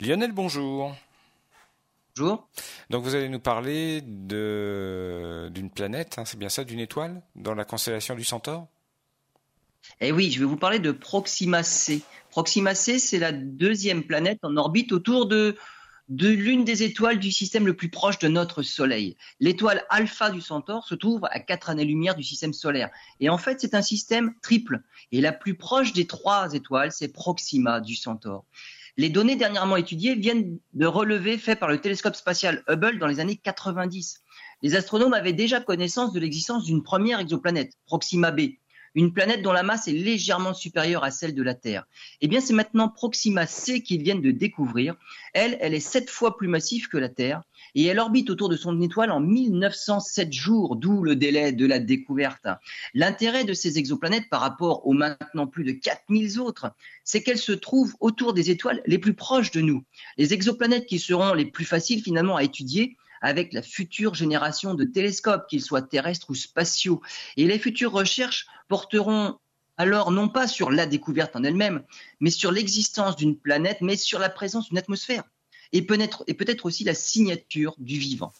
Lionel, bonjour. Bonjour. Donc vous allez nous parler d'une planète, hein, c'est bien ça, d'une étoile dans la constellation du Centaure? Eh oui, je vais vous parler de Proxima C. Proxima C, c'est la deuxième planète en orbite autour de, de l'une des étoiles du système le plus proche de notre Soleil. L'étoile alpha du Centaure se trouve à quatre années-lumière du système solaire. Et en fait, c'est un système triple. Et la plus proche des trois étoiles, c'est Proxima du Centaure. Les données dernièrement étudiées viennent de relevés faits par le télescope spatial Hubble dans les années 90. Les astronomes avaient déjà connaissance de l'existence d'une première exoplanète, Proxima b, une planète dont la masse est légèrement supérieure à celle de la Terre. Eh bien, c'est maintenant Proxima C qu'ils viennent de découvrir. Elle, elle est sept fois plus massive que la Terre et elle orbite autour de son étoile en 1907 jours, d'où le délai de la découverte. L'intérêt de ces exoplanètes par rapport aux maintenant plus de 4000 autres, c'est qu'elles se trouvent autour des étoiles les plus proches de nous. Les exoplanètes qui seront les plus faciles finalement à étudier avec la future génération de télescopes, qu'ils soient terrestres ou spatiaux. Et les futures recherches porteront alors non pas sur la découverte en elle-même, mais sur l'existence d'une planète, mais sur la présence d'une atmosphère, et peut-être, aussi la signature du vivant.